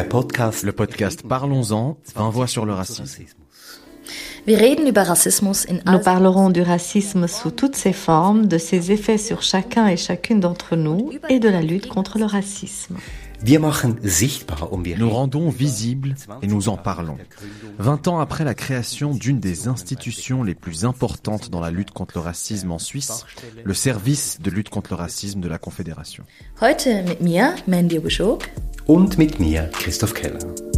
Der Podcast. Le podcast Parlons-en, 20 voix sur le racisme. Wir reden über Rassismus in Nous parlerons du racisme sous toutes ses formes, de ses effets sur chacun et chacune d'entre nous et de la lutte contre le racisme. Um Nous rendons visible et nous en parlons. 20 ans après la création d'une des institutions les plus importantes dans la lutte contre le racisme en Suisse, le service de lutte contre le racisme de la Confédération. Heute mit mir, Mandy Buschok. und mit mir, Christoph Keller.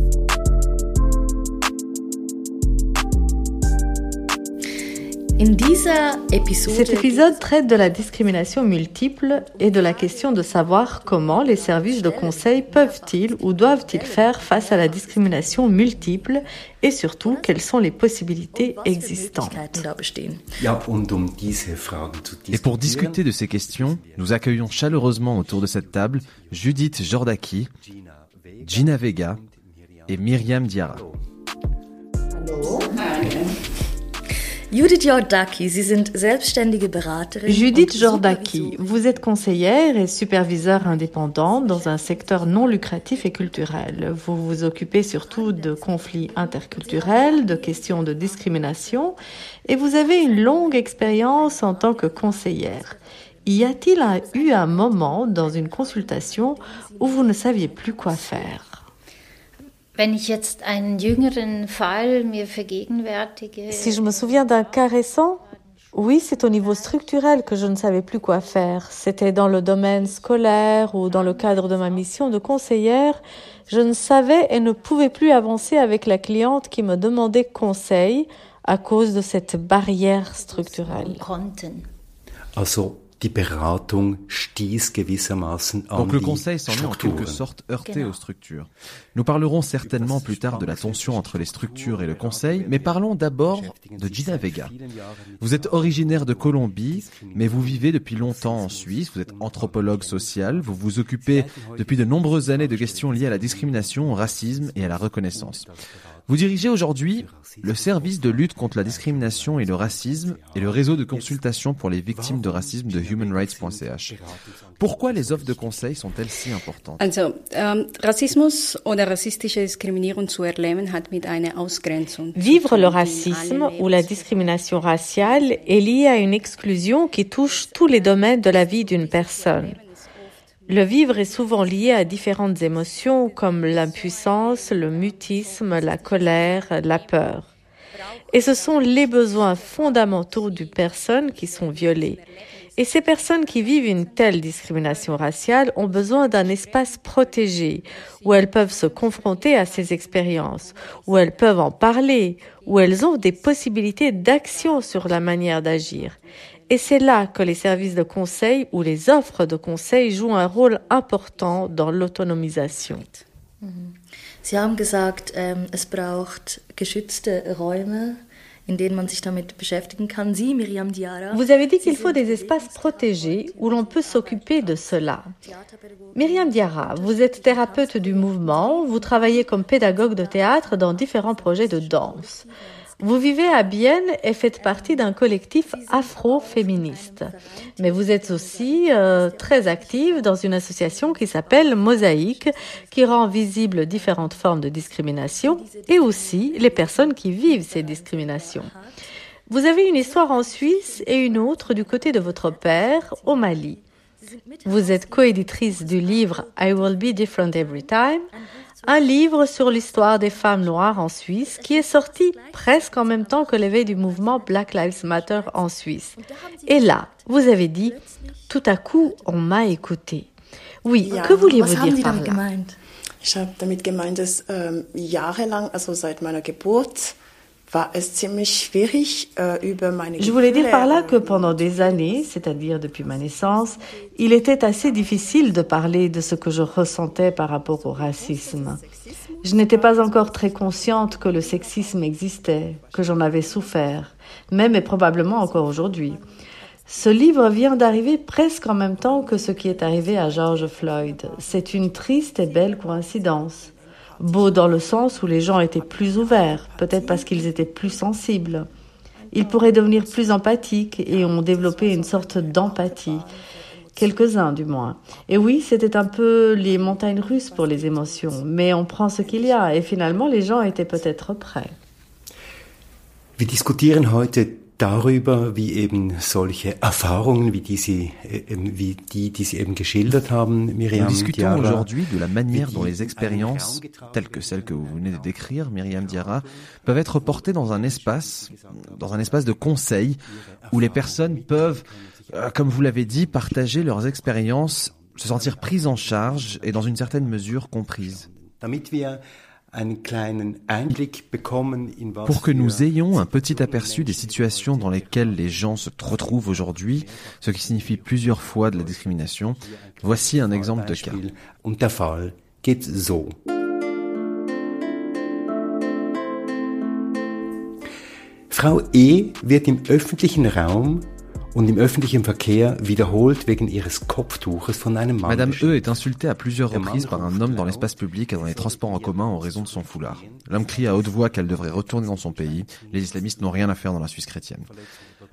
Cet épisode traite de la discrimination multiple et de la question de savoir comment les services de conseil peuvent-ils ou doivent-ils faire face à la discrimination multiple et surtout quelles sont les possibilités existantes. Um Et pour discuter de ces questions, nous accueillons chaleureusement autour de cette table Judith Jordaki, Gina Vega et Myriam Diarra. Judith Jordaki, Sie sind selbstständige Beraterin. Judith und super Jordaki, vous êtes conseillère et superviseur indépendante dans un secteur non lucratif et culturel. Vous vous occupez surtout de conflits interculturels, de questions de discrimination et vous avez une longue expérience en tant que conseillère. Y a-t-il eu un moment dans une consultation où vous ne saviez plus quoi faire Wenn ich jetzt einen jüngeren Fall mir vergegenwärtige, Si je me souviens d'un cas récent, oui, c'est au niveau structurel que je ne savais plus quoi faire. C'était dans le domaine scolaire ou dans le cadre de ma mission de conseillère. Je ne savais et ne pouvais plus avancer avec la cliente qui me demandait conseil à cause de cette barrière structurelle. also die Beratung stieß gewissermaßen an Donc le conseil s'en est en quelque sorte heurté Genau. aux structures. Nous parlerons certainement plus tard de la tension entre les structures et le conseil, mais parlons d'abord de Gina Vega. Vous êtes originaire de Colombie, mais vous vivez depuis longtemps en Suisse, vous êtes anthropologue social, vous vous occupez depuis de nombreuses années de questions liées à la discrimination, au racisme et à la reconnaissance. Vous dirigez aujourd'hui le service de lutte contre la discrimination et le racisme et le réseau de consultation pour les victimes de racisme de humanrights.ch. Pourquoi les offres de conseil sont-elles si importantes? Ähm, Vivre le racisme ou la discrimination raciale est liée à une exclusion qui touche tous les domaines de la vie d'une personne. Le vivre est souvent lié à différentes émotions comme l'impuissance, le mutisme, la colère, la peur. Et ce sont les besoins fondamentaux d'une personne qui sont violés. Et ces personnes qui vivent une telle discrimination raciale ont besoin d'un espace protégé où elles peuvent se confronter à ces expériences, où elles peuvent en parler, où elles ont des possibilités d'action sur la manière d'agir. Et c'est là que les services de conseil ou les offres de conseil jouent un rôle important dans l'autonomisation. Sie haben gesagt, es braucht geschützte Räume, in denen man sich damit beschäftigen kann. Sie, Miriam Diarra. Vous avez dit qu'il faut des espaces protégés où l'on peut s'occuper de cela. Myriam Diarra, vous êtes thérapeute du mouvement, vous travaillez comme pédagogue de théâtre dans différents projets de danse. Vous vivez à Bienne et faites partie d'un collectif afro-féministe. Mais vous êtes aussi euh, très active dans une association qui s'appelle Mosaïque, qui rend visibles différentes formes de discrimination et aussi les personnes qui vivent ces discriminations. Vous avez une histoire en Suisse et une autre du côté de votre père au Mali. Vous êtes coéditrice du livre I Will Be Different Every Time, un livre sur l'histoire des femmes noires en Suisse qui est sorti presque en même temps que l'éveil du mouvement Black Lives Matter en Suisse. Et là, vous avez dit, tout à coup, on m'a écouté. Oui, que haben dire par là? Ich habe damit gemeint, dass ähm, jahrelang, also seit meiner Geburt, Je voulais dire par là äh, que pendant des années, c'est-à-dire depuis ma naissance, il était assez difficile de parler de ce que je ressentais par rapport au racisme. Je n'étais pas encore très consciente que le sexisme existait, que j'en avais souffert, même et probablement encore aujourd'hui. Ce livre vient d'arriver presque en même temps que ce qui est arrivé à George Floyd. C'est une triste et belle coïncidence. Beau dans le sens où les gens étaient plus ouverts, peut-être parce qu'ils étaient plus sensibles. Ils pourraient devenir plus empathiques et ont développé une sorte d'empathie. quelques-uns du moins. Et oui, c'était un peu les montagnes russes pour les émotions, mais on prend ce qu'il y a et finalement les gens étaient peut-être prêts. Darüber, wie eben solche Erfahrungen, wie, die Sie, wie die, die Sie eben geschildert haben, Miriam Nous discutons aujourd'hui de la manière dont les expériences, telles que celles que vous venez de décrire, Myriam Diarra, peuvent être portées dans un espace, dans un espace de conseil, où les personnes peuvent, euh, comme vous l'avez dit, partager leurs expériences, se sentir prises en charge et dans une certaine mesure comprises. Damit wir pour que nous ayons un petit aperçu des situations dans lesquelles les gens se retrouvent aujourd'hui, ce qui signifie plusieurs fois de la discrimination, voici un exemple de cas. Frau E wird im öffentlichen Raum und im öffentlichen Verkehr wiederholt wegen ihres Kopftuches von einem Mann. Madame E est insultée à plusieurs reprises par un homme dans l'espace public et dans les transports en commun en raison de son foulard. L'homme crie à haute voix qu'elle devrait retourner dans son pays. Les islamistes n'ont rien à faire dans la Suisse chrétienne.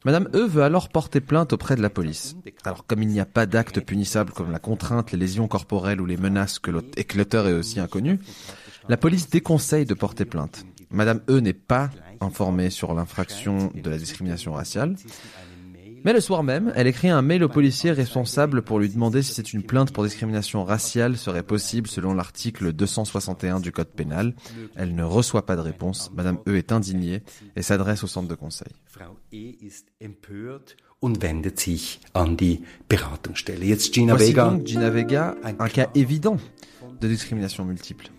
Madame E veut alors porter plainte auprès de la police. Alors comme il n'y a pas d'acte punissable comme la contrainte, les lésions corporelles ou les menaces que et que l'auteur est aussi inconnu, la police déconseille de porter plainte. Madame E n'est pas informée sur l'infraction de la discrimination raciale. Mais le soir même, elle écrit un mail au policier responsable pour lui demander si c'est une plainte pour discrimination raciale serait possible selon l'article 261 du Code pénal. Elle ne reçoit pas de réponse. Madame E est indignée et s'adresse au centre de conseil. Voici donc Gina Vega, un cas évident de discrimination multiple.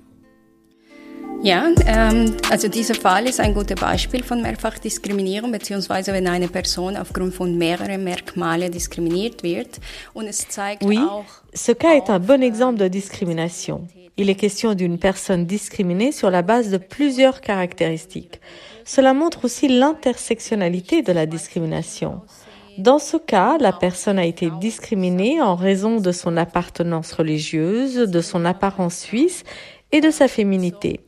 Ja, ähm, also dieser Fall ist ein gutes Beispiel von Mehrfachdiskriminierung, beziehungsweise wenn eine Person aufgrund von mehreren Merkmalen diskriminiert wird. Und es zeigt oui, auch, ce cas est un bon exemple de discrimination. Il est question d'une personne discriminée sur la base de plusieurs caractéristiques. Cela montre aussi l'intersectionnalité de la discrimination. Dans ce cas, la personne a été discriminée en raison de son appartenance religieuse, de son apparence suisse et de sa féminité.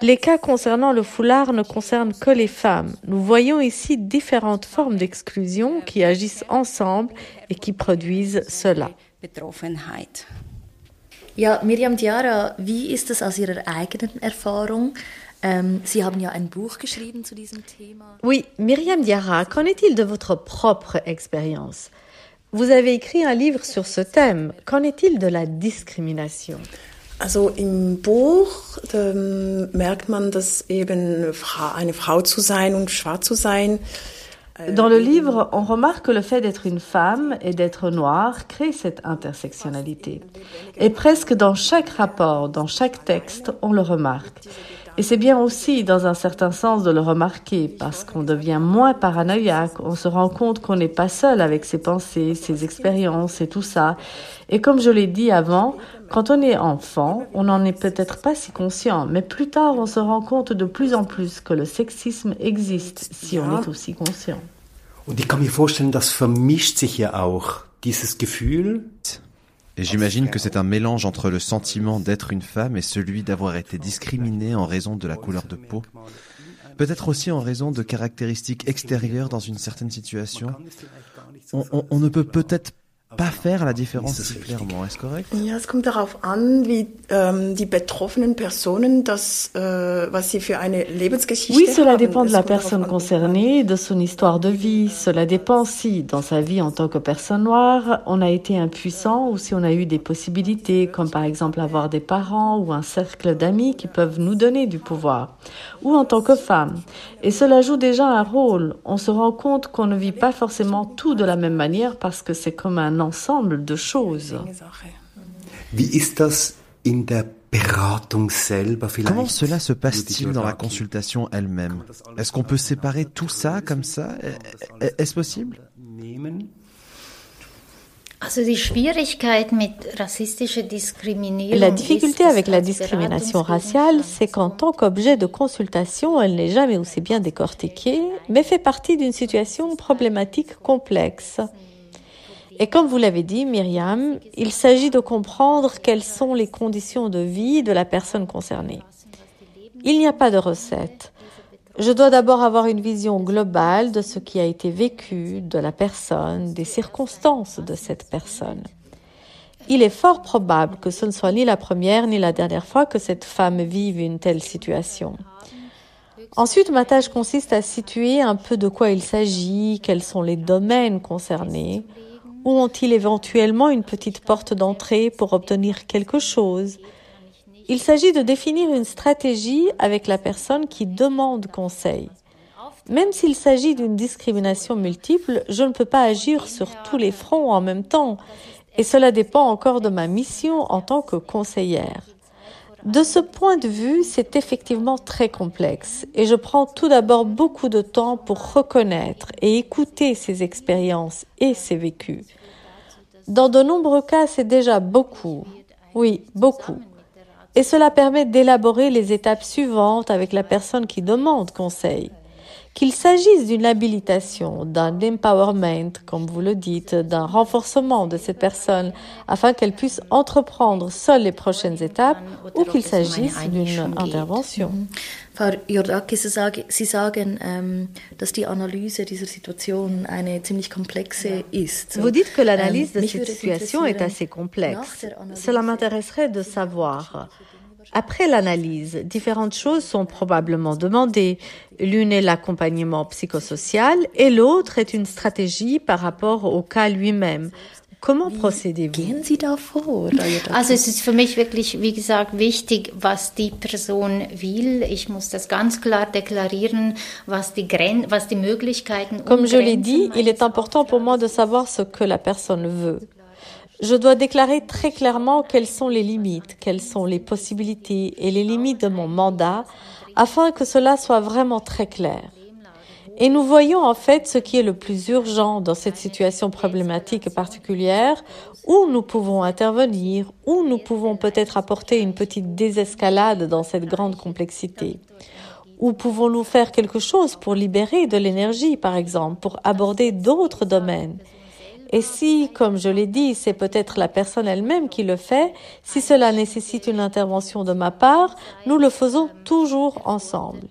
Les cas concernant le foulard ne concernent que les femmes. Nous voyons ici différentes formes d'exclusion qui agissent ensemble et qui produisent cela. Ja, Miriam Diara, wie ist es aus Ihrer eigenen Erfahrung? Ähm, Sie haben ja ein Buch geschrieben zu diesem Thema. Oui, Myriam Diara, qu'en est-il de votre propre expérience? Vous avez écrit un livre sur ce thème. Qu'en est-il de la discrimination? Also im Buch merkt man, dass eben eine Frau zu sein und schwarz zu sein. Äh, Dans le livre, on remarque que le fait d'être une femme et d'être noire crée cette intersectionnalité. Et presque dans chaque rapport, dans chaque texte, on le remarque. Et c'est bien aussi, dans un certain sens, de le remarquer, parce qu'on devient moins paranoïaque, on se rend compte qu'on n'est pas seul avec ses pensées, ses expériences et tout ça. Et comme je l'ai dit avant, quand on est enfant, on n'en est peut-être pas si conscient, mais plus tard, on se rend compte de plus en plus que le sexisme existe si on est aussi conscient. Und ich kann mir vorstellen, das vermischt sich ja auch dieses Gefühl. Et j'imagine que c'est un mélange entre le sentiment d'être une femme et celui d'avoir été discriminée en raison de la couleur de peau. Peut-être aussi en raison de caractéristiques extérieures dans une certaine situation. On, on, on ne peut peut-être pas faire la différence si clairement. Est-ce correct? Ja, es kommt darauf an, wie ähm, die betroffenen Personen das, äh, was sie für eine Lebensgeschichte Oui, cela haben. dépend de la personne concernée, de son histoire de vie. Cela dépend si, dans sa vie en tant que personne noire, on a été impuissant ou si on a eu des possibilités, comme par exemple avoir des parents ou un cercle d'amis qui peuvent nous donner du pouvoir. Ou en tant que femme. Et cela joue déjà un rôle. On se rend compte qu'on ne vit pas forcément tout de la même manière parce que c'est comme un ensemble de choses. Wie ist das in der Beratung selber vielleicht? Comment cela se passe-t-il dans la consultation elle-même? Est-ce qu'on peut séparer tout ça comme ça? Est-ce possible? La difficulté avec la discrimination raciale, c'est qu'en tant qu'objet de consultation, elle n'est jamais aussi bien décortiquée, mais fait partie d'une situation problématique complexe. Et comme vous l'avez dit, Myriam, il s'agit de comprendre quelles sont les conditions de vie de la personne concernée. Il n'y a pas de recette. Je dois d'abord avoir une vision globale de ce qui a été vécu, de la personne, des circonstances de cette personne. Il est fort probable que ce ne soit ni la première ni la dernière fois que cette femme vive une telle situation. Ensuite, ma tâche consiste à situer un peu de quoi il s'agit, quels sont les domaines concernés, où ont-ils éventuellement une petite porte d'entrée pour obtenir quelque chose, il s'agit de définir une stratégie avec la personne qui demande conseil. Même s'il s'agit d'une discrimination multiple, je ne peux pas agir sur tous les fronts en même temps, et cela dépend encore de ma mission en tant que conseillère. De ce point de vue, c'est effectivement très complexe, et je prends tout d'abord beaucoup de temps pour reconnaître et écouter ces expériences et ces vécus. Dans de nombreux cas, c'est déjà beaucoup. Oui, beaucoup et cela permet d'élaborer les étapes suivantes avec la personne qui demande conseil. Qu'il s'agisse d'une habilitation, d'un empowerment, comme vous le dites, d'un renforcement de cette personne afin qu'elle puisse entreprendre seule les prochaines étapes ou qu'il s'agisse d'une intervention. Frau Jordaki, Sie sagen, dass die Analyse dieser Situation eine ziemlich komplexe ist. Vous dites que l'analyse ähm, de cette situation est assez complexe. Cela m'intéresserait de savoir. Après l'analyse, différentes choses sont probablement demandées. L'une est l'accompagnement psychosocial et l'autre est une stratégie par rapport au cas lui-même. Comment procédez-vous? Also es ist für mich wirklich, wie gesagt, wichtig, was die Person will. Ich muss das ganz klar deklarieren, was die, Gren was die Möglichkeiten Comme je l'ai dit, il est important pour moi de savoir ce que la personne veut. Je dois déclarer très clairement quelles sont les limites, quelles sont les possibilités et les limites de mon mandat afin que cela soit vraiment très clair. Et nous voyons en fait ce qui est le plus urgent dans cette situation problématique particulière, où nous pouvons intervenir, où nous pouvons peut-être apporter une petite désescalade dans cette grande complexité. Où pouvons-nous faire quelque chose pour libérer de l'énergie, par exemple, pour aborder d'autres domaines? Et si, comme je l'ai dit, c'est peut-être la personne elle-même qui le fait, si cela nécessite une intervention de ma part, nous le faisons toujours ensemble.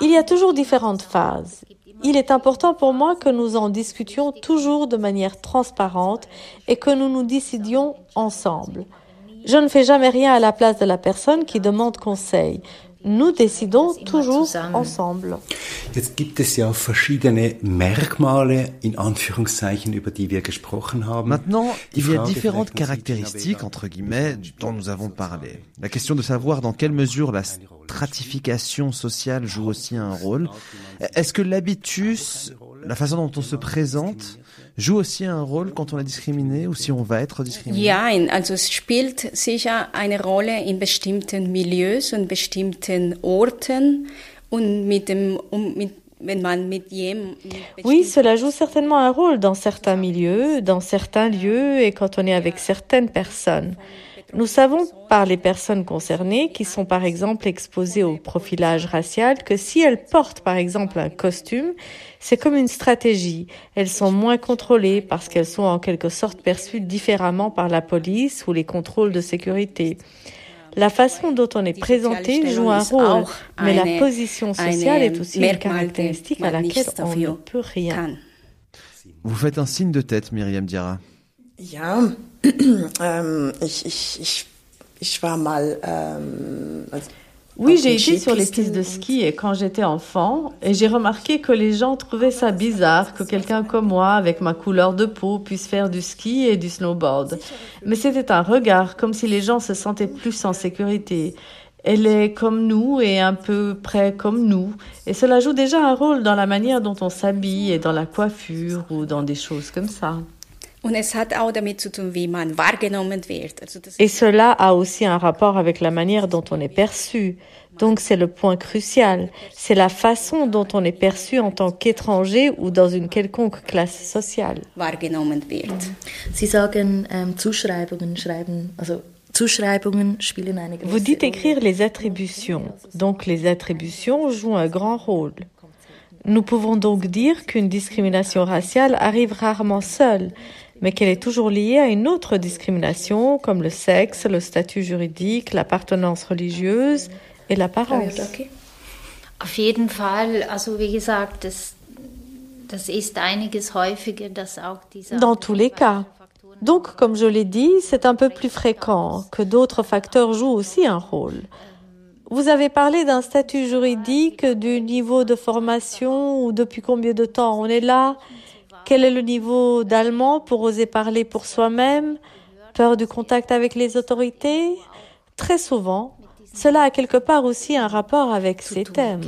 Il y a toujours différentes phases. Il est important pour moi que nous en discutions toujours de manière transparente et que nous nous décidions ensemble. Je ne fais jamais rien à la place de la personne qui demande conseil. Nous décidons toujours ensemble. Jetzt gibt es ja verschiedene Merkmale in Anführungszeichen über die wir gesprochen haben. Maintenant, il y a différentes caractéristiques entre guillemets dont nous avons parlé. La question de savoir dans quelle mesure la stratification sociale joue aussi un rôle. Est-ce que l'habitus, la façon dont on se présente joue aussi un rôle quand on est discriminé ou si on va être discriminé? Ja, also es spielt sicher eine Rolle in bestimmten Milieus und bestimmten Orten und mit dem um, mit oui, cela joue certainement un rôle dans certains milieux, dans certains lieux et quand on est avec certaines personnes. Nous savons par les personnes concernées qui sont par exemple exposées au profilage racial que si elles portent par exemple un costume, c'est comme une stratégie. Elles sont moins contrôlées parce qu'elles sont en quelque sorte perçues différemment par la police ou les contrôles de sécurité. La façon dont on est présenté joue un rôle, mais la position sociale est aussi une caractéristique à laquelle on ne peut rien. Vous faites un signe de tête, Myriam Dira. Ja, ähm, ich, ich, ich, ich war mal. Ähm, oui, j'ai été sur les pistes de ski et quand j'étais enfant, et j'ai remarqué que les gens trouvaient ça bizarre que quelqu'un comme moi, avec ma couleur de peau, puisse faire du ski et du snowboard. Mais c'était un regard, comme si les gens se sentaient plus en sécurité. Elle est comme nous et un peu près comme nous. Et cela joue déjà un rôle dans la manière dont on s'habille et dans la coiffure ou dans des choses comme ça. Et cela a aussi un rapport avec la manière dont on est perçu. Donc c'est le point crucial. C'est la façon dont on est perçu en tant qu'étranger ou dans une quelconque classe sociale. Sagen ähm, Vous dites écrire les attributions. Donc les attributions jouent un grand rôle. Nous pouvons donc dire qu'une discrimination raciale arrive rarement seule, mais qu'elle est toujours liée à une autre discrimination comme le sexe, le statut juridique, l'appartenance religieuse et l'apparence. Auf jeden Fall, also wie gesagt, das, das ist einiges häufiger, dass auch diese Dans tous les cas. Donc, comme je l'ai dit, c'est un peu plus fréquent que d'autres facteurs jouent aussi un rôle. Vous avez parlé d'un statut juridique, du niveau de formation ou depuis combien de temps on est là. Quel est le niveau d'allemand pour oser parler pour soi-même Peur du contact avec les autorités? Très souvent, cela a quelque part aussi un rapport avec ces thèmes.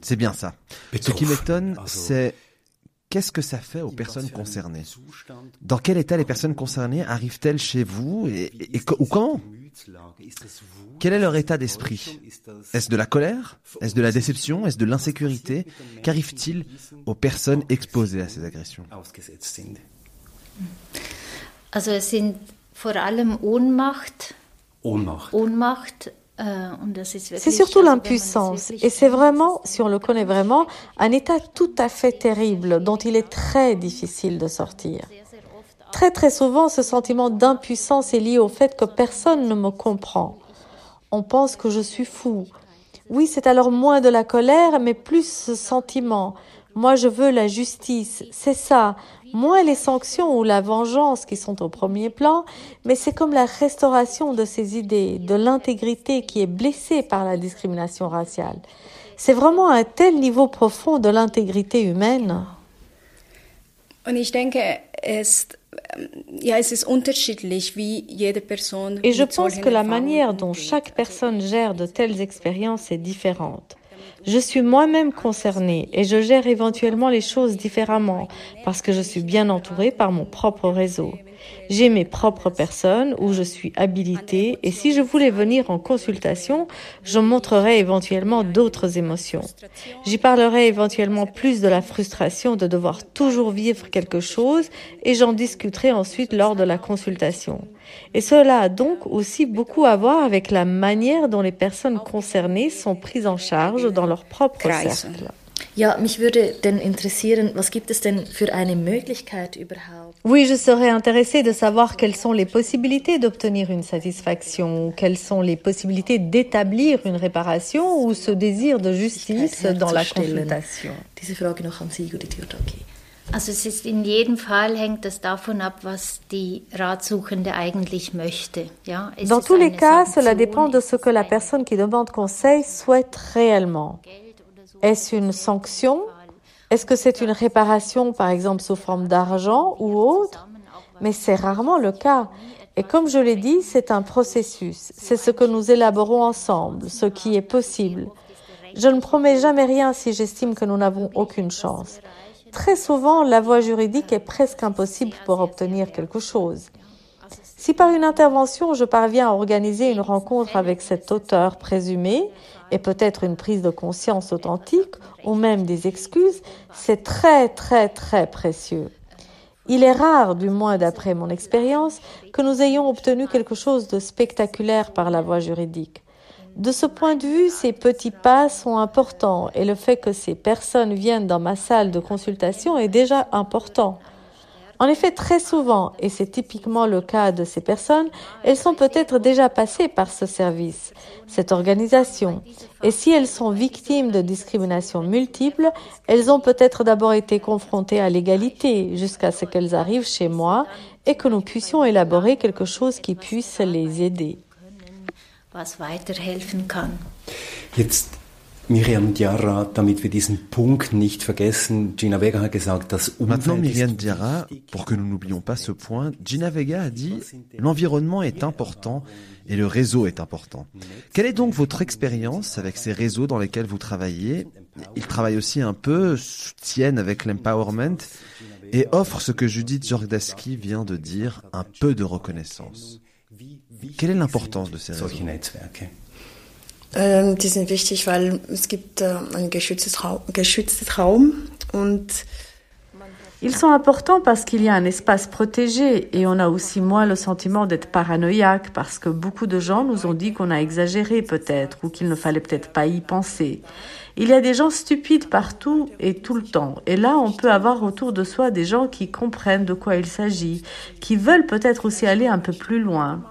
C'est bien ça. Ce qui m'étonne, c'est qu'est-ce que ça fait aux personnes concernées? Dans quel état les personnes concernées arrivent-elles chez vous et, et- et co- ou comment Quel est leur état d'esprit Est-ce de la colère Est-ce de la déception Est-ce de l'insécurité Qu'arrive-t-il aux personnes exposées à ces agressions ausgesetzt sind. Also es sind vor allem Ohnmacht, Ohnmacht. Ohnmacht und das ist C'est surtout l'impuissance. Et c'est vraiment, si on le connaît vraiment, un état tout à fait terrible dont il est très difficile de sortir. Très très souvent, ce sentiment d'impuissance est lié au fait que personne ne me comprend. On pense que je suis fou. Oui, c'est alors moins de la colère, mais plus ce sentiment. Moi, je veux la justice. C'est ça. Moins les sanctions ou la vengeance qui sont au premier plan, mais c'est comme la restauration de ces idées, de l'intégrité qui est blessée par la discrimination raciale. C'est vraiment un tel niveau profond de l'intégrité humaine. Et je pense que la manière dont chaque personne gère de telles expériences est différente. Je suis moi-même concernée et je gère éventuellement les choses différemment parce que je suis bien entourée par mon propre réseau. J'ai mes propres personnes où je suis habilitée et si je voulais venir en consultation, je montrerais éventuellement d'autres émotions. J'y parlerai éventuellement plus de la frustration de devoir toujours vivre quelque chose et j'en discuterai ensuite lors de la consultation. Et cela a donc aussi beaucoup à voir avec la manière dont les personnes concernées sont prises en charge dans leur propre cercle. Ja, mich würde denn interessieren, was gibt es denn für eine Möglichkeit überhaupt? Oui, je serais intéressée de savoir quelles sont les possibilités d'obtenir une satisfaction, quelles sont les possibilités d'établir une réparation ou ce désir de justice dans la consultation. Diese Frage noch an Sie, Judith Jurtaki. Also es ist in jedem Fall hängt es davon ab, was die Ratsuchende eigentlich möchte. Ja, es Dans tous les cas, cela dépend de ce que la personne qui demande conseil souhaite réellement. Est-ce une sanction? Est-ce que c'est une réparation, par exemple, sous forme d'argent ou autre? Mais c'est rarement le cas. Et comme je l'ai dit, c'est un processus. C'est ce que nous élaborons ensemble, ce qui est possible. Je ne promets jamais rien si j'estime que nous n'avons aucune chance. Très souvent, la voie juridique est presque impossible pour obtenir quelque chose. Si par une intervention, je parviens à organiser une rencontre avec cet auteur présumé, et peut-être une prise de conscience authentique, ou même des excuses, c'est très très très précieux. Il est rare, du moins d'après mon expérience, que nous ayons obtenu quelque chose de spectaculaire par la voie juridique. De ce point de vue, ces petits pas sont importants et le fait que ces personnes viennent dans ma salle de consultation est déjà important. En effet, très souvent, et c'est typiquement le cas de ces personnes, elles sont peut-être déjà passées par ce service, cette organisation. Et si elles sont victimes de discriminations multiples, elles ont peut-être d'abord été confrontées à l'égalité jusqu'à ce qu'elles arrivent chez moi et que nous puissions élaborer quelque chose qui puisse les aider. Jetzt Miriam Diarra, damit wir diesen Punkt nicht vergessen, Gina Vega hat gesagt, das Maintenant, Umfeld Diarra, pour que nous n'oublions pas ce point, Gina Vega a dit l'environnement est important et le réseau est important. Quelle est donc votre expérience avec ces réseaux dans lesquels vous travaillez? Ils travaillent aussi un peu, soutiennent avec l'empowerment et offrent ce que Judith Jordaski vient de dire, un peu de reconnaissance. Quelle est l'importance de ces réseaux? Ils sont importants parce qu'il y a un espace protégé et on a aussi moins le sentiment d'être paranoïaque parce que beaucoup de gens nous ont dit qu'on a exagéré peut-être ou qu'il ne fallait peut-être pas y penser. Il y a des gens stupides partout et tout le temps. Et là, on peut avoir autour de soi des gens qui comprennent de quoi il s'agit, qui veulent peut-être aussi aller un peu plus loin.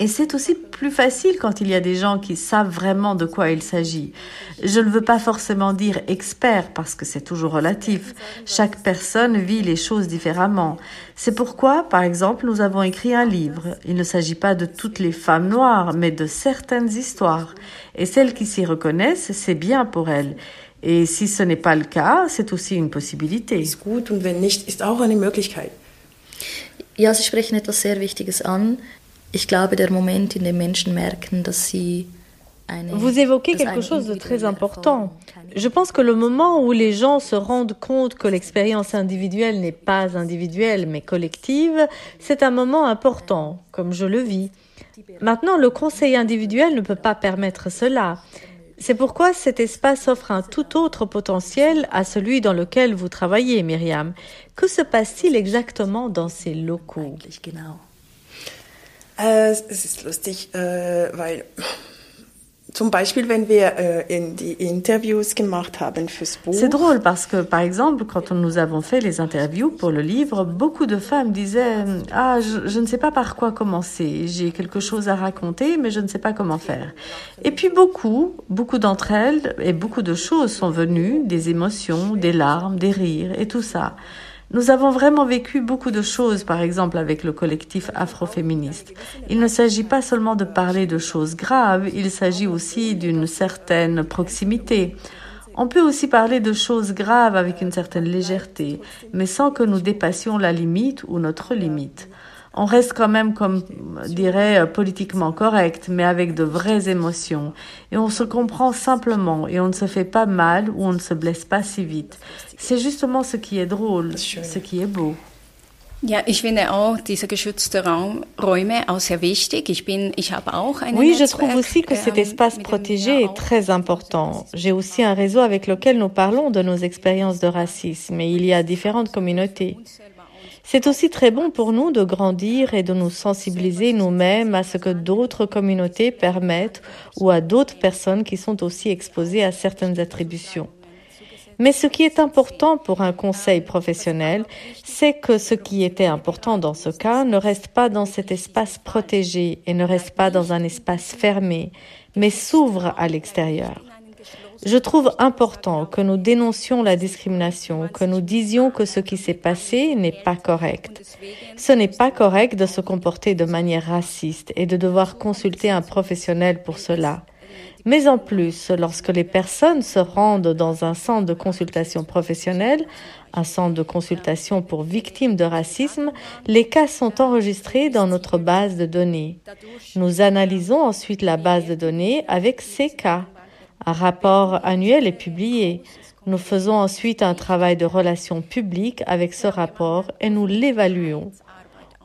Et c'est aussi plus facile quand il y a des gens qui savent vraiment de quoi il s'agit. Je ne veux pas forcément dire expert parce que c'est toujours relatif. Chaque personne vit les choses différemment. C'est pourquoi, par exemple, nous avons écrit un livre. Il ne s'agit pas de toutes les femmes noires, mais de certaines histoires. Et celles qui s'y reconnaissent, c'est bien pour elles. Et si ce n'est pas le cas, c'est aussi une possibilité. Ja, Sie sprechen etwas sehr Wichtiges an. Ich glaube, der Moment, in dem Menschen merken, dass sie Vous évoquez quelque chose de très important. Je pense que le moment où les gens se rendent compte que l'expérience individuelle n'est pas individuelle mais collective, c'est un moment important, comme je le vis. Maintenant, le conseil individuel ne peut pas permettre cela. C'est pourquoi cet espace offre un tout autre potentiel à celui dans lequel vous travaillez, Myriam. Que se passe-t-il exactement dans ces locaux? Äh, es ist lustig, äh, weil zum Beispiel, wenn wir äh, in die Interviews gemacht haben fürs Buch. C'est drôle parce que, par exemple, quand nous avons fait les interviews pour le livre, beaucoup de femmes disaient Ah, je, je ne sais pas par quoi commencer. J'ai quelque chose à raconter, mais je ne sais pas comment faire. Et puis beaucoup, beaucoup d'entre elles et beaucoup de choses sont venues, des émotions, des larmes, des rires et tout ça. Nous avons vraiment vécu beaucoup de choses, par exemple avec le collectif afroféministe. Il ne s'agit pas seulement de parler de choses graves, il s'agit aussi d'une certaine proximité. On peut aussi parler de choses graves avec une certaine légèreté, mais sans que nous dépassions la limite ou notre limite on reste quand même, comme dirait, euh, politiquement correct, mais avec de vraies émotions. Et on se comprend simplement et on ne se fait pas mal ou on ne se blesse pas si vite. C'est justement ce qui est drôle, ce qui est beau. Ja, ich finde auch diese geschützten Raum, Räume auch sehr wichtig. Ich bin, ich habe auch ein Oui, je trouve aussi que cet espace protégé est très important. J'ai aussi un réseau avec lequel nous parlons de nos expériences de racisme et il y a différentes communautés. C'est aussi très bon pour nous de grandir et de nous sensibiliser nous-mêmes à ce que d'autres communautés permettent ou à d'autres personnes qui sont aussi exposées à certaines attributions. Mais ce qui est important pour un conseil professionnel, c'est que ce qui était important dans ce cas ne reste pas dans cet espace protégé et ne reste pas dans un espace fermé, mais s'ouvre à l'extérieur. Je trouve important que nous dénoncions la discrimination, que nous disions que ce qui s'est passé n'est pas correct. Ce n'est pas correct de se comporter de manière raciste et de devoir consulter un professionnel pour cela. Mais en plus, lorsque les personnes se rendent dans un centre de consultation professionnelle, un centre de consultation pour victimes de racisme, les cas sont enregistrés dans notre base de données. Nous analysons ensuite la base de données avec ces cas. Un rapport annuel est publié. Nous faisons ensuite un travail de relations publiques avec ce rapport et nous l'évaluons.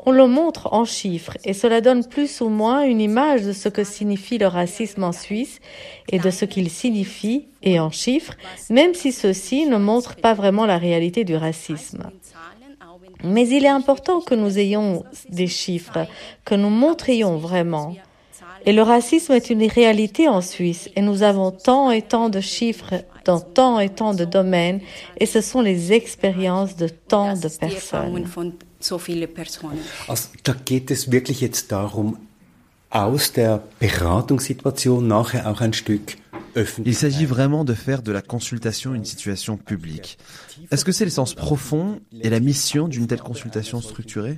On le montre en chiffres et cela donne plus ou moins une image de ce que signifie le racisme en Suisse et de ce qu'il signifie et en chiffres, même si ceci ne montre pas vraiment la réalité du racisme. Mais il est important que nous ayons des chiffres, que nous montrions vraiment. Et le racisme est une réalité en Suisse. Et nous avons tant et tant de chiffres dans tant et tant de domaines. Et ce sont les expériences de tant de personnes. Also, da geht es wirklich jetzt darum, aus der Beratungssituation nachher auch ein Stück Il s'agit vraiment de faire de la consultation une situation publique. Est-ce que c'est le sens profond et la mission d'une telle consultation structurée?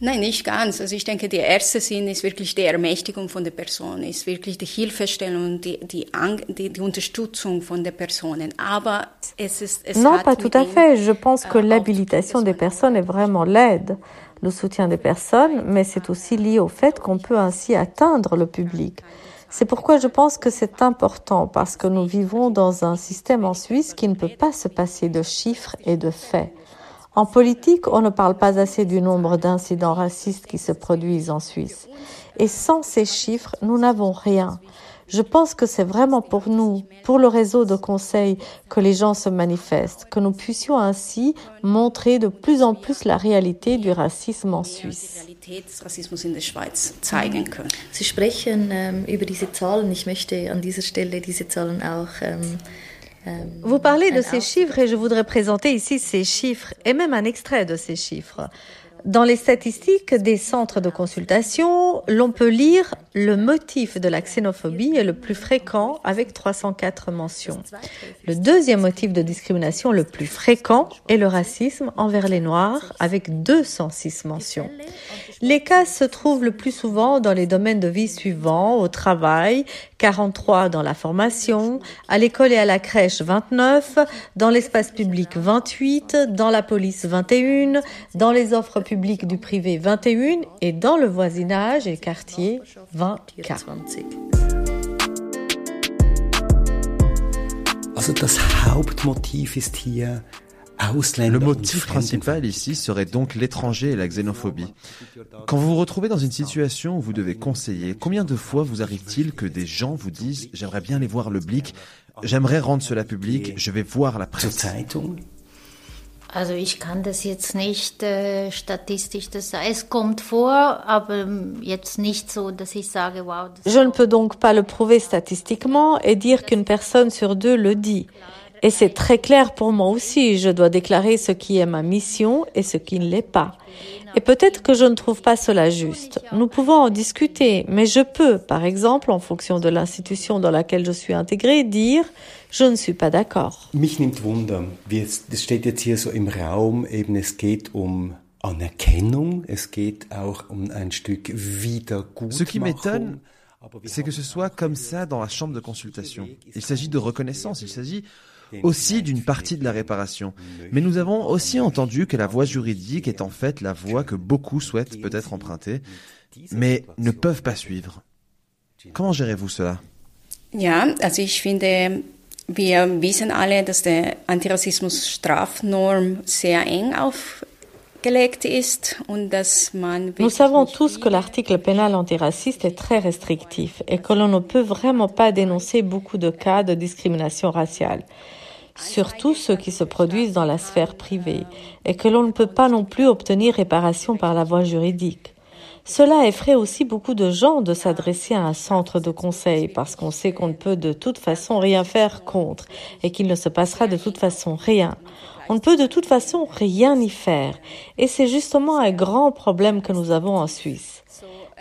Nein, nicht ganz. Also ich denke, der erste Sinn ist wirklich die Ermächtigung von der Person, ist wirklich die Hilfestellung, die, die, die, die Unterstützung von der Personen. Aber es ist... Es non, pas tout à fait. Je pense que l'habilitation des personnes est vraiment l'aide le soutien des personnes, mais c'est aussi lié au fait qu'on peut ainsi atteindre le public. C'est pourquoi je pense que c'est important parce que nous vivons dans un système en Suisse qui ne peut pas se passer de chiffres et de faits. En politique, on ne parle pas assez du nombre d'incidents racistes qui se produisent en Suisse. Et sans ces chiffres, nous n'avons rien. Je pense que c'est vraiment pour nous, pour le réseau de conseils, que les gens se manifestent, que nous puissions ainsi montrer de plus en plus la réalité du racisme en Suisse. Sie sprechen ähm, über diese Zahlen. Ich möchte an dieser Stelle diese Zahlen auch ähm, ähm Vous parlez de ces chiffres et je voudrais présenter ici ces chiffres et même un extrait de ces chiffres. Dans les statistiques des centres de consultation, l'on peut lire le motif de la xénophobie est le plus fréquent avec 304 mentions. Le deuxième motif de discrimination le plus fréquent est le racisme envers les Noirs avec 206 mentions. Les cas se trouvent le plus souvent dans les domaines de vie suivants, au travail, 43 dans la formation, à l'école et à la crèche 29, dans l'espace public 28, dans la police 21, dans les offres publiques du privé 21 et dans le voisinage et quartier 20 cas. Also das Hauptmotiv ist hier le motif principal ici serait donc l'étranger et la xénophobie. Quand vous vous retrouvez dans une situation où vous devez conseiller, combien de fois vous arrive-t-il que des gens vous disent j'aimerais bien aller voir le blic, j'aimerais rendre cela public, je vais voir la presse? Also ich kann das jetzt nicht äh, statistisch das es kommt vor, aber jetzt nicht so, dass ich sage wow. Je ne peux donc pas le prouver statistiquement et dire qu'une personne sur deux le dit. Et c'est très clair pour moi aussi. Je dois déclarer ce qui est ma mission et ce qui ne l'est pas. Et peut-être que je ne trouve pas cela juste. Nous pouvons en discuter, mais je peux, par exemple, en fonction de l'institution dans laquelle je suis intégré, dire je ne suis pas d'accord. Mich nimmt Wunder, es steht jetzt hier so im Raum, eben es geht um Anerkennung, es geht auch um ein Stück Wiedergutmachung. Ce qui m'étonne, c'est que ce soit comme ça dans la chambre de consultation. Il s'agit de reconnaissance, il s'agit aussi d'une partie de la réparation. Mais nous avons aussi entendu que la voie juridique est en fait la voie que beaucoup souhaitent peut-être emprunter, mais ne peuvent pas suivre. Comment gérez-vous cela? Ja, also ich finde, wir wissen alle, dass der Antirassismus-Strafnorm sehr eng Nous savons tous que l'article pénal antiraciste est très restrictif et que l'on ne peut vraiment pas dénoncer beaucoup de cas de discrimination raciale surtout ceux qui se produisent dans la sphère privée, et que l'on ne peut pas non plus obtenir réparation par la voie juridique. Cela effraie aussi beaucoup de gens de s'adresser à un centre de conseil parce qu'on sait qu'on ne peut de toute façon rien faire contre et qu'il ne se passera de toute façon rien. On ne peut de toute façon rien y faire et c'est justement un grand problème que nous avons en Suisse.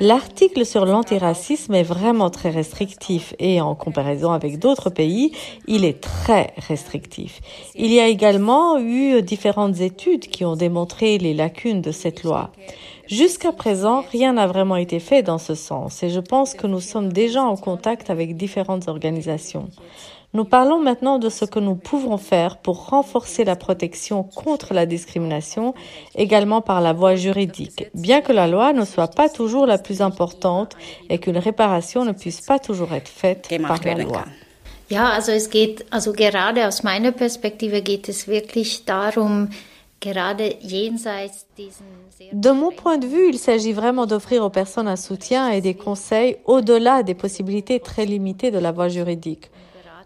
L'article sur l'antiracisme est vraiment très restrictif et en comparaison avec d'autres pays, il est très restrictif. Il y a également eu différentes études qui ont démontré les lacunes de cette loi. Jusqu'à présent, rien n'a vraiment été fait dans ce sens et je pense que nous sommes déjà en contact avec différentes organisations. Nous parlons maintenant de ce que nous pouvons faire pour renforcer la protection contre la discrimination, également par la voie juridique, bien que la loi ne soit pas toujours la plus importante et qu'une réparation ne puisse pas toujours être faite par la loi. Ja, also es geht, also gerade aus meiner Perspektive geht es wirklich darum, gerade jenseits diesen de mon point de vue, il s'agit vraiment d'offrir aux personnes un soutien et des conseils au-delà des possibilités très limitées de la voie juridique.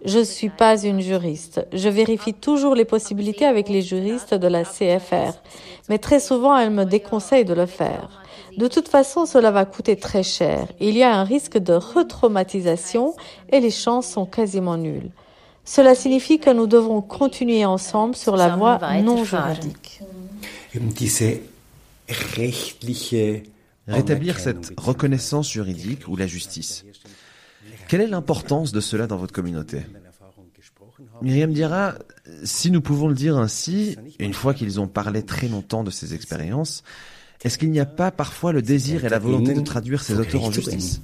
Je ne suis pas une juriste. Je vérifie toujours les possibilités avec les juristes de la CFR, mais très souvent elles me déconseillent de le faire. De toute façon, cela va coûter très cher. Il y a un risque de retraumatisation et les chances sont quasiment nulles. Cela signifie que nous devons continuer ensemble sur la voie non juridique. Rétablir cette reconnaissance juridique ou la justice. Quelle est l'importance de cela dans votre communauté Myriam dira, si nous pouvons le dire ainsi, une fois qu'ils ont parlé très longtemps de ces expériences, est-ce qu'il n'y a pas parfois le désir et la volonté de traduire ces auteurs en justice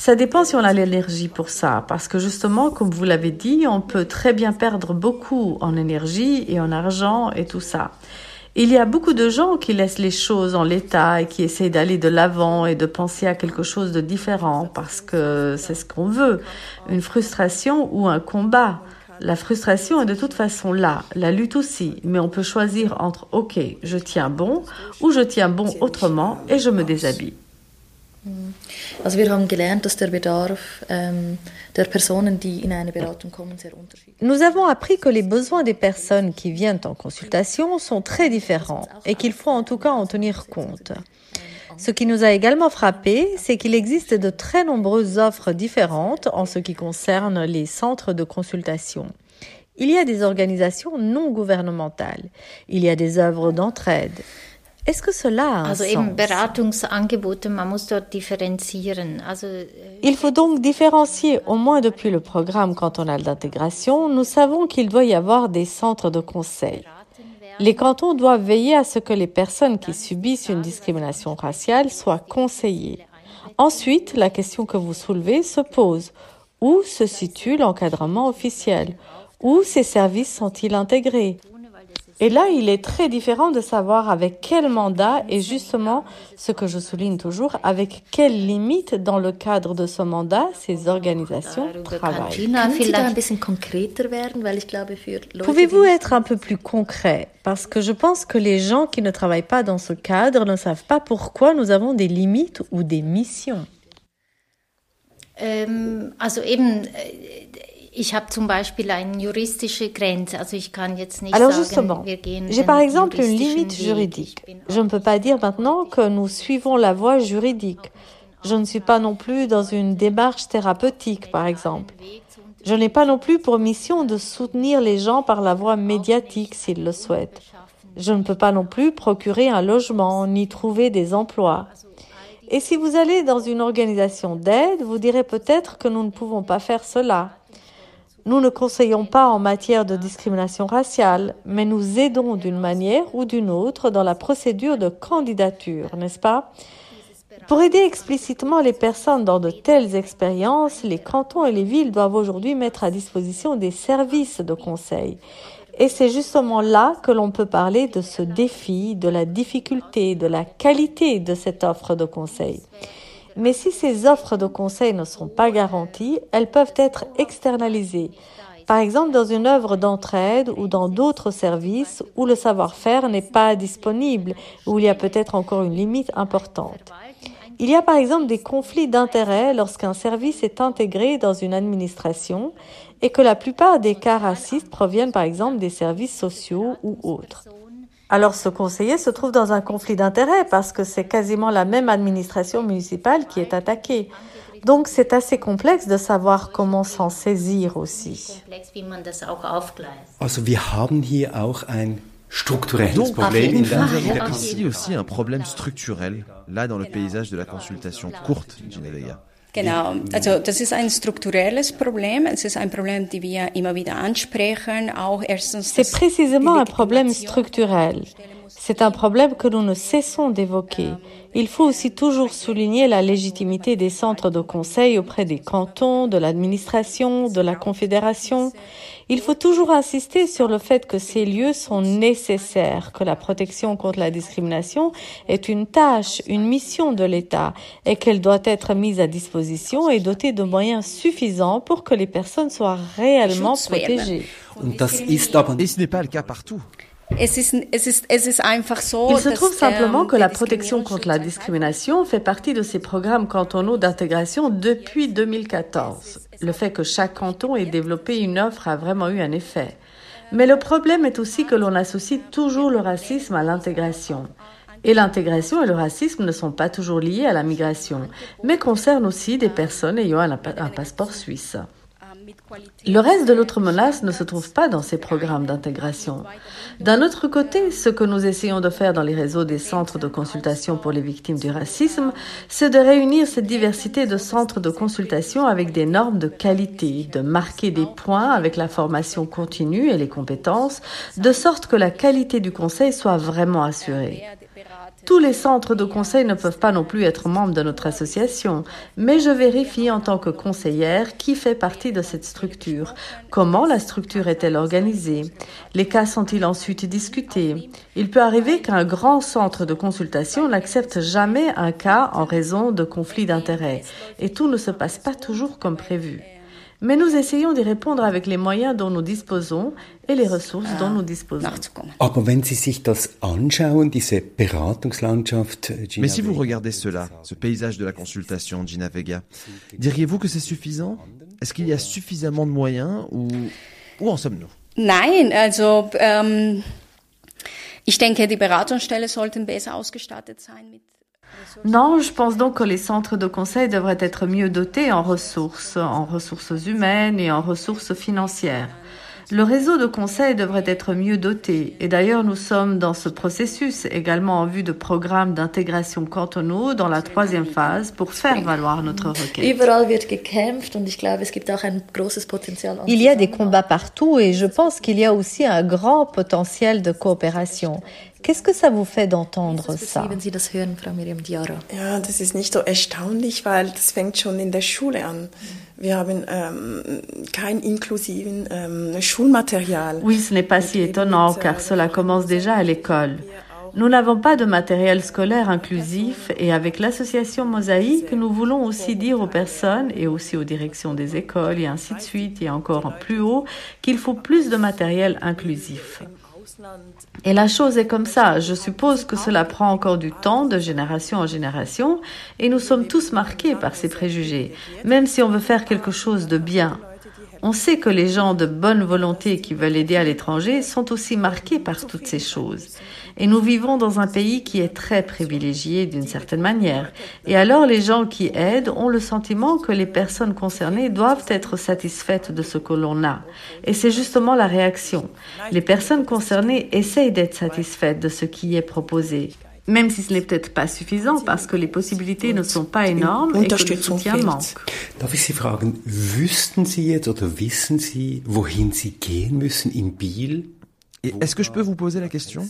ça dépend si on a l'énergie pour ça, parce que justement, comme vous l'avez dit, on peut très bien perdre beaucoup en énergie et en argent et tout ça. Il y a beaucoup de gens qui laissent les choses en l'état et qui essayent d'aller de l'avant et de penser à quelque chose de différent parce que c'est ce qu'on veut, une frustration ou un combat. La frustration est de toute façon là, la lutte aussi, mais on peut choisir entre OK, je tiens bon ou je tiens bon autrement et je me déshabille. Nous avons appris que les besoins des personnes qui viennent en consultation sont très différents et qu'il faut en tout cas en tenir compte. Ce qui nous a également frappé, c'est qu'il existe de très nombreuses offres différentes en ce qui concerne les centres de consultation. Il y a des organisations non gouvernementales. Il y a des œuvres d'entraide. Est-ce que cela a un Also eben Beratungsangebote, man muss dort differenzieren. Also äh, Il faut donc différencier, au moins depuis le programme cantonal d'intégration, nous savons qu'il doit y avoir des centres de conseil. Les cantons doivent veiller à ce que les personnes qui subissent une discrimination raciale soient conseillées. Ensuite, la question que vous soulevez se pose. Où se situe l'encadrement officiel? Où ces services sont-ils intégrés? Et là, il est très différent de savoir avec quel mandat et justement, ce que je souligne toujours, avec quelles limites dans le cadre de ce mandat ces organisations travaillent. Pouvez-vous être un peu plus concret? Parce que je pense que les gens qui ne travaillent pas dans ce cadre ne savent pas pourquoi nous avons des limites ou des missions. Ähm, also eben, äh, ich habe zum Beispiel eine juristische Grenze. Also ich kann jetzt nicht Alors justement, j'ai par exemple une limite juridique. Je ne peux pas dire maintenant que nous suivons la voie juridique. Je ne suis pas non plus dans une démarche thérapeutique, par exemple. Je n'ai pas non plus pour mission de soutenir les gens par la voie médiatique s'ils le souhaitent. Je ne peux pas non plus procurer un logement ni trouver des emplois. Et si vous allez dans une organisation d'aide, vous direz peut-être que nous ne pouvons pas faire cela. Nous ne conseillons pas en matière de discrimination raciale, mais nous aidons d'une manière ou d'une autre dans la procédure de candidature, n'est-ce pas? Pour aider explicitement les personnes dans de telles expériences, les cantons et les villes doivent aujourd'hui mettre à disposition des services de conseil. Et c'est justement là que l'on peut parler de ce défi, de la difficulté, de la qualité de cette offre de conseil. Mais si ces offres de conseil ne sont pas garanties, elles peuvent être externalisées. Par exemple, dans une œuvre d'entraide ou dans d'autres services où le savoir-faire n'est pas disponible, où il y a peut-être encore une limite importante. Il y a par exemple des conflits d'intérêts lorsqu'un service est intégré dans une administration et que la plupart des cas racistes proviennent par exemple des services sociaux ou autres. Alors ce conseiller se trouve dans un conflit d'intérêts parce que c'est quasiment la même administration municipale qui est attaquée. Donc c'est assez complexe de savoir comment s'en saisir aussi. Also wir haben hier auch ein Donc, nous avons ici aussi un problème structurel, là dans le paysage de la consultation courte, Gina Vega. Genau, also das ist ein strukturelles Problem. Es ist ein Problem, das wir immer wieder ansprechen. Auch erstens C'est précisément un problème structurel. C'est un problème que nous ne cessons d'évoquer. Il faut aussi toujours souligner la légitimité des centres de conseil auprès des cantons, de l'administration, de la confédération. Il faut toujours insister sur le fait que ces lieux sont nécessaires, que la protection contre la discrimination est une tâche, une mission de l'État et qu'elle doit être mise à disposition et dotée de moyens suffisants pour que les personnes soient réellement protégées. Et ce n'est pas le cas partout. Es ist, es ist, es ist einfach so, Il se trouve simplement ähm, que la protection contre la discrimination fait partie de ces programmes cantonaux d'intégration depuis 2014. Le fait que chaque canton ait développé une offre a vraiment eu un effet. Mais le problème est aussi que l'on associe toujours le racisme à l'intégration. Et l'intégration et le racisme ne sont pas toujours liés à la migration, mais concernent aussi des personnes ayant un, un passeport suisse. Le reste de l'autre menace ne se trouve pas dans ces programmes d'intégration. D'un autre côté, ce que nous essayons de faire dans les réseaux des centres de consultation pour les victimes du racisme, c'est de réunir cette diversité de centres de consultation avec des normes de qualité, de marquer des points avec la formation continue et les compétences, de sorte que la qualité du conseil soit vraiment assurée. Tous les centres de conseil ne peuvent pas non plus être membres de notre association, mais je vérifie en tant que conseillère qui fait partie de cette structure, comment la structure est-elle organisée, les cas sont-ils ensuite discutés? Il peut arriver qu'un grand centre de consultation n'accepte jamais un cas en raison de conflits d'intérêts, et tout ne se passe pas toujours comme prévu. Mais nous essayons d'y répondre avec les moyens dont nous disposons et les ressources dont nous disposons. äh, Gina Mais si vous regardez cela, ce paysage de la consultation, Gina Vega, diriez-vous que c'est suffisant? Est-ce qu'il y a suffisamment de moyens ou où en sommes-nous? Nein, also ähm, ich denke, die Beratungsstelle sollten besser ausgestattet sein mit Non, je pense donc que les centres de conseil devraient être mieux dotés en ressources, en ressources humaines et en ressources financières. Le réseau de conseils devrait être mieux doté. Et d'ailleurs nous sommes dans ce processus également en vue de programmes d'intégration cantonaux dans la troisième phase pour faire valoir notre requête. Il y a des combats partout et je pense qu'il y a aussi un grand potentiel de coopération. Qu'est-ce que ça vous fait d'entendre ça? Wir haben ähm, kein ähm, Schulmaterial. Oui, ce n'est pas si étonnant car cela commence déjà à l'école. Nous n'avons pas de matériel scolaire inclusif et avec l'association Mosaïque, nous voulons aussi dire aux personnes et aussi aux directions des écoles et ainsi de suite et encore plus haut qu'il faut plus de matériel inclusif. Et la chose est comme ça. Je suppose que cela prend encore du temps de génération en génération et nous sommes tous marqués par ces préjugés, même si on veut faire quelque chose de bien. On sait que les gens de bonne volonté qui veulent aider à l'étranger sont aussi marqués par toutes ces choses. Et nous vivons dans un pays qui est très privilégié d'une certaine manière. Et alors les gens qui aident ont le sentiment que les personnes concernées doivent être satisfaites de ce que l'on a. Et c'est justement la réaction. Les personnes concernées essayent d'être satisfaites de ce qui est proposé même si ce n'est peut-être pas suffisant parce que les possibilités ne sont pas énormes et que le soutien manque. Darf ich Sie fragen, wüssten Sie jetzt oder wissen Sie, wohin Sie gehen müssen in Biel? Et est-ce que je peux vous poser la question?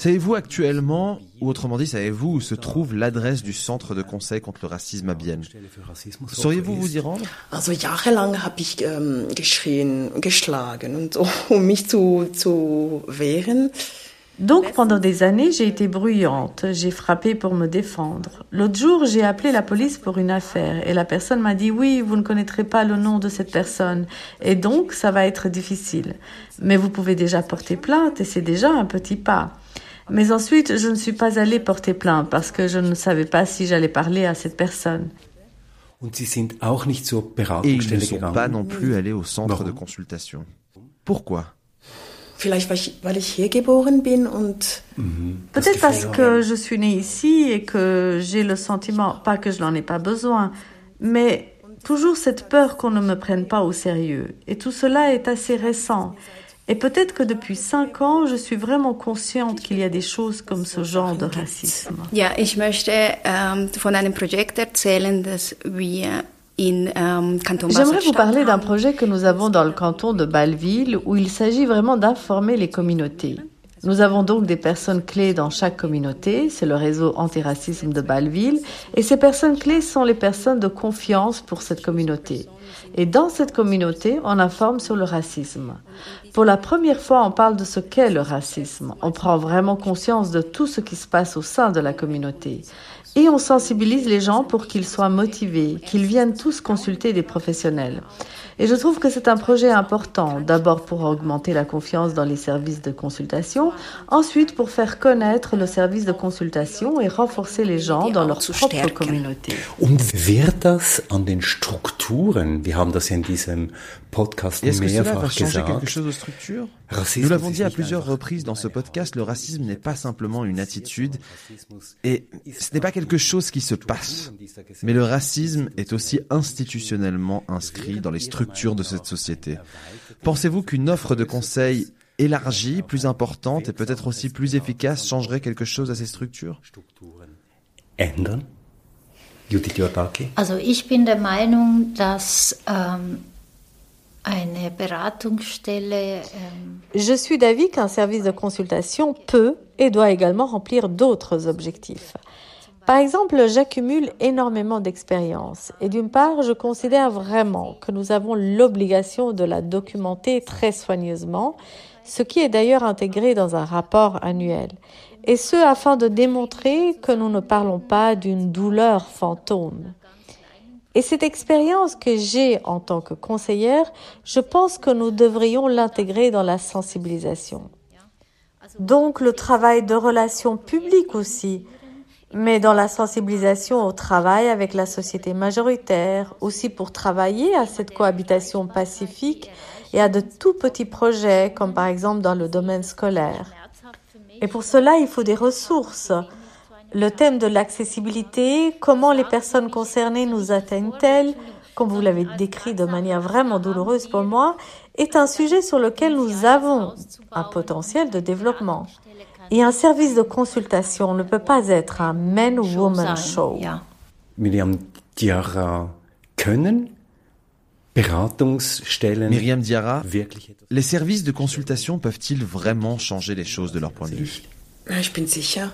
Savez-vous actuellement, ou autrement dit, savez-vous où se trouve l'adresse du centre de conseil contre le racisme à Bienne Sauriez-vous vous y rendre? Also jahrelang habe ich ähm, geschrien, geschlagen und so, um mich zu, zu wehren. Donc pendant des années, j'ai été bruyante, j'ai frappé pour me défendre. L'autre jour, j'ai appelé la police pour une affaire et la personne m'a dit oui, vous ne connaîtrez pas le nom de cette personne et donc ça va être difficile. Mais vous pouvez déjà porter plainte et c'est déjà un petit pas. Mais ensuite, je ne suis pas allée porter plainte parce que je ne savais pas si j'allais parler à cette personne. Et ils ne sont pas non plus allés au centre de consultation. Pourquoi? Peut-être parce que je suis née ici et que j'ai le sentiment, pas que je n'en ai pas besoin, mais toujours cette peur qu'on ne me prenne pas au sérieux. Et tout cela est assez récent. Et peut-être que depuis cinq ans, je suis vraiment consciente qu'il y a des choses comme ce genre de racisme. Ja, ich möchte ähm, von einem Projekt erzählen, das wir J'aimerais vous parler d'un projet que nous avons dans le canton de Bâle-Ville où il s'agit vraiment d'informer les communautés. Nous avons donc des personnes clés dans chaque communauté, c'est le réseau antiracisme de Bâle-Ville, et ces personnes clés sont les personnes de confiance pour cette communauté. Et dans cette communauté, on informe sur le racisme. Pour la première fois, on parle de ce qu'est le racisme. On prend vraiment conscience de tout ce qui se passe au sein de la communauté. Et on sensibilise les gens pour qu'ils soient motivés, qu'ils viennent tous consulter des professionnels. Et je trouve que c'est un projet important, d'abord pour augmenter la confiance dans les services de consultation, ensuite pour faire connaître le service de consultation et renforcer les gens dans leur propre communauté. Und wird das an den Strukturen, wir haben das in diesem Podcast Est-ce que cela va changer gesagt, quelque chose aux structures? Nous l'avons dit à plusieurs reprises dans ce podcast, le racisme n'est pas simplement une attitude et ce n'est pas quelque chose qui se passe, mais le racisme est aussi institutionnellement inscrit dans les structures de cette société. Pensez-vous qu'une offre de conseil élargie, plus importante et peut-être aussi plus efficace changerait quelque chose à ces structures? Ändern? Judith Also ich bin der Meinung, dass ähm, Ähm, Je suis d'avis qu'un service de consultation peut et doit également remplir d'autres objectifs. Par exemple, j'accumule énormément d'expérience et d'une part, je considère vraiment que nous avons l'obligation de la documenter très soigneusement, ce qui est d'ailleurs intégré dans un rapport annuel, et ce afin de démontrer que nous ne parlons pas d'une douleur fantôme. Et cette expérience que j'ai en tant que conseillère, je pense que nous devrions l'intégrer dans la sensibilisation. Donc le travail de relations publiques aussi, mais dans la sensibilisation au travail avec la société majoritaire, aussi pour travailler à cette cohabitation pacifique et à de tout petits projets, comme par exemple dans le domaine scolaire. Et pour cela, il faut des ressources, le thème de l'accessibilité, comment les personnes concernées nous atteignent-elles, comme vous l'avez décrit de manière vraiment douloureuse pour moi, est un sujet sur lequel nous avons un potentiel de développement. Et un service de consultation ne peut pas être un men-woman show. Miriam Diarra, können Beratungsstellen Myriam Diarra, les services de consultation peuvent-ils vraiment changer les choses de leur point de vue? Je bin sicher.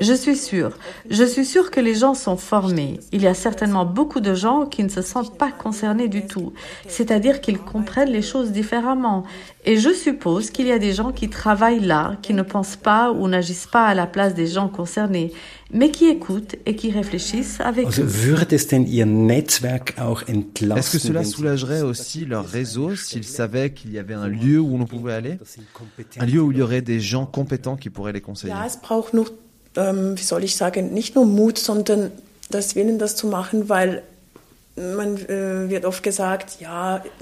Je suis sûre. Je suis sûre que les gens sont formés. Il y a certainement beaucoup de gens qui ne se sentent pas concernés du tout. C'est-à-dire qu'ils comprennent les choses différemment. Et je suppose qu'il y a des gens qui travaillent là, qui ne pensent pas ou n'agissent pas à la place des gens concernés, mais qui écoutent et qui réfléchissent avec also, Würde es denn Ihr Netzwerk auch entlasten, Est-ce que cela soulagerait aussi leur réseau s'ils savaient qu'il y avait un lieu où l'on pouvait aller Un lieu où il y aurait des gens compétents qui pourraient les conseiller. Ja, es braucht nur, ähm, wie soll ich sagen, nicht nur Mut, sondern das Willen, das zu machen, weil Äh,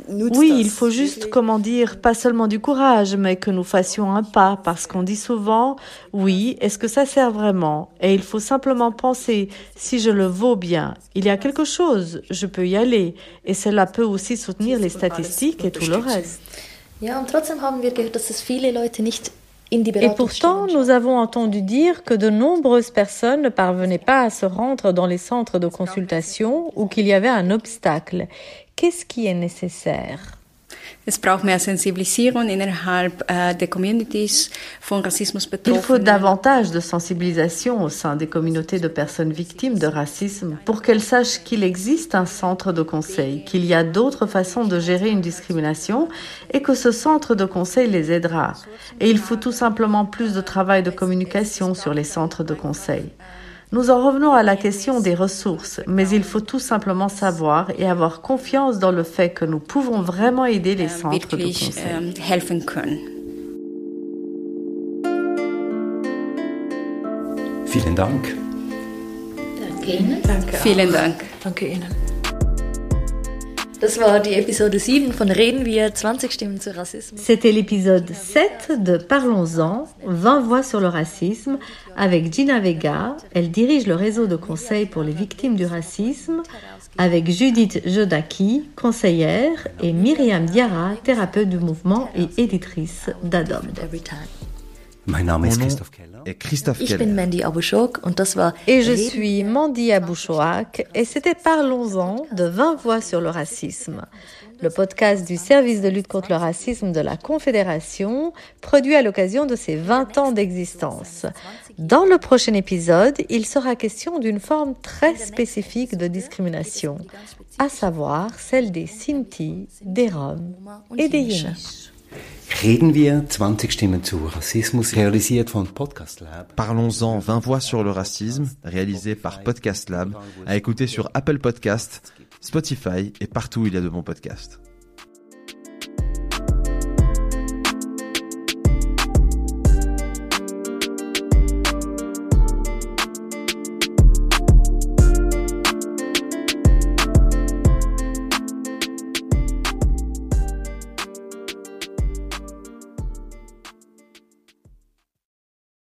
oui, il faut juste, comment dire, pas seulement du courage, mais que nous fassions un pas, parce qu'on dit souvent, oui, est-ce que ça sert vraiment? Et il faut simplement penser, si je le vaux bien, il y a quelque chose, je peux y aller, et cela peut aussi soutenir les statistiques et tout le reste. Ja, und trotzdem haben wir gehört, dass es viele Leute nicht et pourtant, nous avons entendu dire que de nombreuses personnes ne parvenaient pas à se rendre dans les centres de consultation ou qu'il y avait un obstacle. Qu'est-ce qui est nécessaire? Äh, Il faut davantage de sensibilisation au sein des communautés de personnes victimes de racisme pour qu'elles sachent qu'il existe un centre de conseil, qu'il y a d'autres façons de gérer une discrimination et que ce centre de conseil les aidera. Et il faut tout simplement plus de travail de communication sur les centres de conseil. Nous en revenons à la question des ressources, mais il faut tout simplement savoir et avoir confiance dans le fait que nous pouvons vraiment aider les euh, centres de conseil. Euh, Vielen Dank. Danke Ihnen. Danke. Vielen Dank. Danke Ihnen. Das war die Episode 7 von Reden wir 20 Stimmen zu Rassismus. C'était l'épisode 7 de Parlons-en, 20 voix sur le racisme, avec Gina Vega. Elle dirige le réseau de conseils pour les victimes du racisme, avec Judith Jodaki, conseillère, et Myriam Diarra, thérapeute du mouvement et éditrice d'Adom. Mein Name ist Christoph Keller. Et Christophe ich bin Mandy Abouchok und das war Et je suis Mandy Abouchok et c'était Parlons-en de 20 voix sur le racisme, le podcast du service de lutte contre le racisme de la Confédération, produit à l'occasion de ses 20 ans d'existence. Dans le prochain épisode, il sera question d'une forme très spécifique de discrimination, à savoir celle des Sinti, des Roms et des Yiddish. Reden wir 20 Stimmen zu Rassismus, realisiert von Podcast Lab. Parlons-en 20 voix sur le racisme, réalisé par Podcast Lab, à écouter sur Apple Podcast, Spotify et partout où il y a de bons podcasts.